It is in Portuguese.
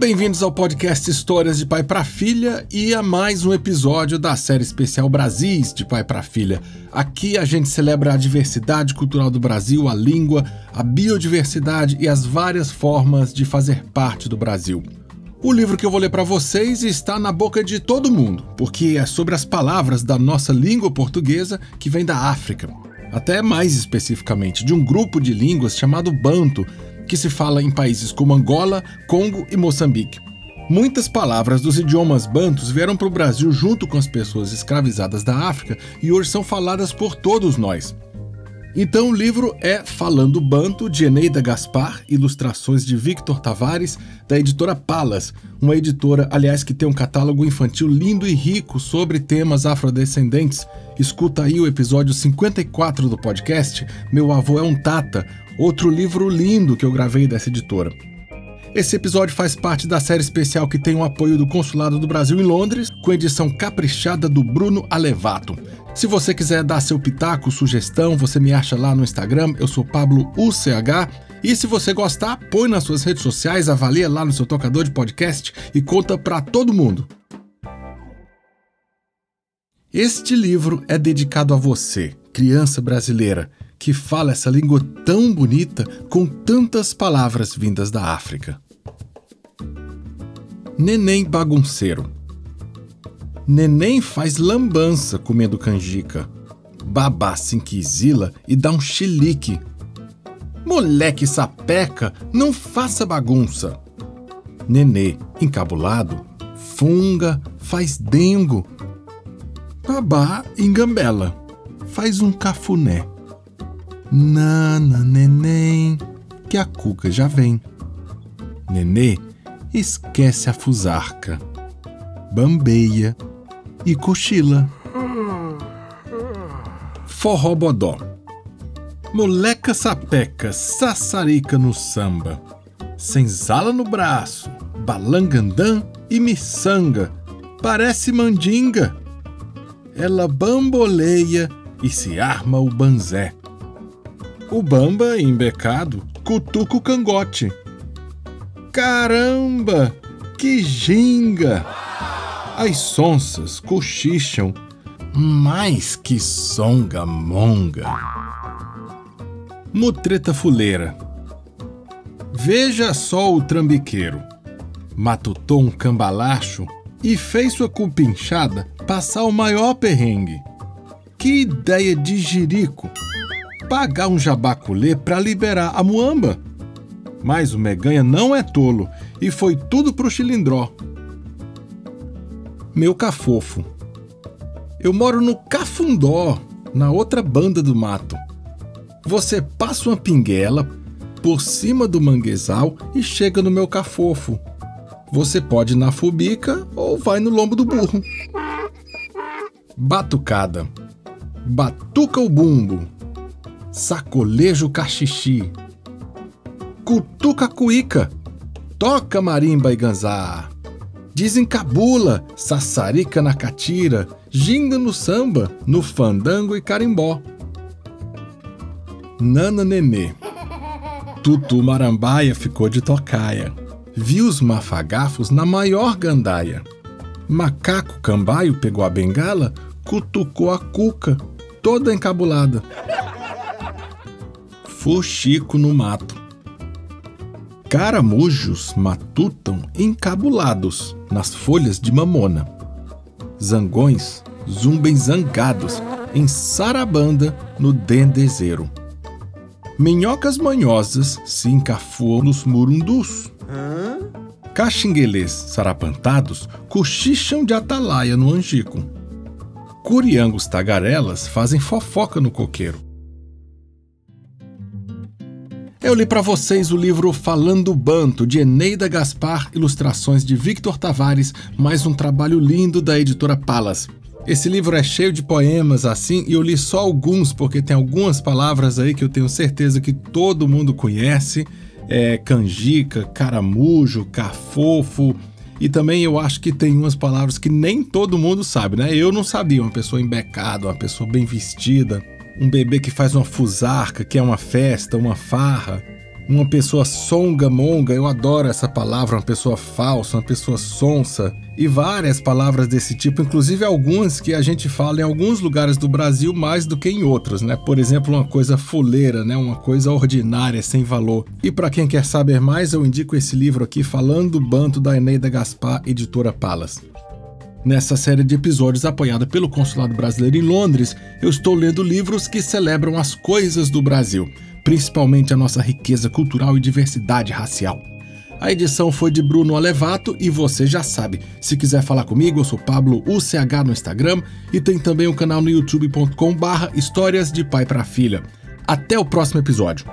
Bem-vindos ao podcast Histórias de Pai para Filha e a mais um episódio da série especial Brasis de Pai para Filha. Aqui a gente celebra a diversidade cultural do Brasil, a língua, a biodiversidade e as várias formas de fazer parte do Brasil. O livro que eu vou ler para vocês está na boca de todo mundo, porque é sobre as palavras da nossa língua portuguesa que vem da África. Até mais especificamente, de um grupo de línguas chamado Banto, que se fala em países como Angola, Congo e Moçambique. Muitas palavras dos idiomas bantos vieram para o Brasil junto com as pessoas escravizadas da África e hoje são faladas por todos nós. Então o livro é Falando Banto, de Eneida Gaspar, ilustrações de Victor Tavares, da editora Palas, uma editora, aliás, que tem um catálogo infantil lindo e rico sobre temas afrodescendentes. Escuta aí o episódio 54 do podcast, Meu Avô é um Tata, outro livro lindo que eu gravei dessa editora. Esse episódio faz parte da série especial que tem o apoio do Consulado do Brasil em Londres, com edição caprichada do Bruno Alevato. Se você quiser dar seu pitaco, sugestão, você me acha lá no Instagram, eu sou Pablo UCH. E se você gostar, põe nas suas redes sociais, avalia lá no seu tocador de podcast e conta para todo mundo. Este livro é dedicado a você, criança brasileira, que fala essa língua tão bonita com tantas palavras vindas da África. Neném bagunceiro. Neném faz lambança comendo canjica. Babá se inquisila e dá um chilique. Moleque sapeca, não faça bagunça. Nenê, encabulado, funga, faz dengo. Babá engambela, faz um cafuné. Nana, neném, que a cuca já vem. Nenê esquece a fusarca, bambeia e cochila. Forró bodó. Moleca sapeca, sassarica no samba. Senzala no braço, balangandã e miçanga. Parece mandinga. Ela bamboleia e se arma o banzé. O bamba, embecado, cutuca o cangote. Caramba! Que ginga! As sonsas cochicham mais que songa monga. Mutreta fuleira. Veja só o trambiqueiro. Matutou um cambalacho e fez sua cupinchada passar o maior perrengue. Que ideia de jirico! pagar um jabaculê para liberar a muamba. Mas o Meganha não é tolo e foi tudo pro chilindró. Meu cafofo. Eu moro no Cafundó, na outra banda do mato. Você passa uma pinguela por cima do manguezal e chega no meu cafofo. Você pode ir na fubica ou vai no lombo do burro. Batucada. Batuca o bumbo sacoleja o cachixi, cutuca cuíca, toca marimba e ganzá, desencabula, sassarica na catira, ginga no samba, no fandango e carimbó. Nana Nenê. Tutu Marambaia ficou de tocaia. Viu os mafagafos na maior gandaia. Macaco Cambaio pegou a bengala, cutucou a cuca, toda encabulada. Fuxico no mato. Caramujos matutam encabulados nas folhas de mamona. Zangões zumbem zangados em sarabanda no dendezeiro. Minhocas manhosas se encafuam nos murundus. Caxinguelês sarapantados cochicham de atalaia no angico. Curiangos tagarelas fazem fofoca no coqueiro. Eu li para vocês o livro Falando Banto, de Eneida Gaspar, ilustrações de Victor Tavares, mais um trabalho lindo da editora Palas. Esse livro é cheio de poemas assim, e eu li só alguns, porque tem algumas palavras aí que eu tenho certeza que todo mundo conhece. É, canjica, caramujo, cafofo, e também eu acho que tem umas palavras que nem todo mundo sabe, né? Eu não sabia, uma pessoa embecada, uma pessoa bem vestida um bebê que faz uma fusarca, que é uma festa, uma farra. uma pessoa songamonga, eu adoro essa palavra, uma pessoa falsa, uma pessoa sonsa, e várias palavras desse tipo, inclusive algumas que a gente fala em alguns lugares do Brasil mais do que em outros, né? Por exemplo, uma coisa fuleira, né? Uma coisa ordinária, sem valor. E para quem quer saber mais, eu indico esse livro aqui, Falando do Banto, da Eneida Gaspar, editora Palas. Nessa série de episódios apoiada pelo Consulado Brasileiro em Londres, eu estou lendo livros que celebram as coisas do Brasil principalmente a nossa riqueza cultural e diversidade racial. A edição foi de Bruno Alevato e você já sabe, se quiser falar comigo, eu sou Pablo UCH no Instagram e tem também o um canal no youtube.com barra Histórias de Pai para Filha. Até o próximo episódio.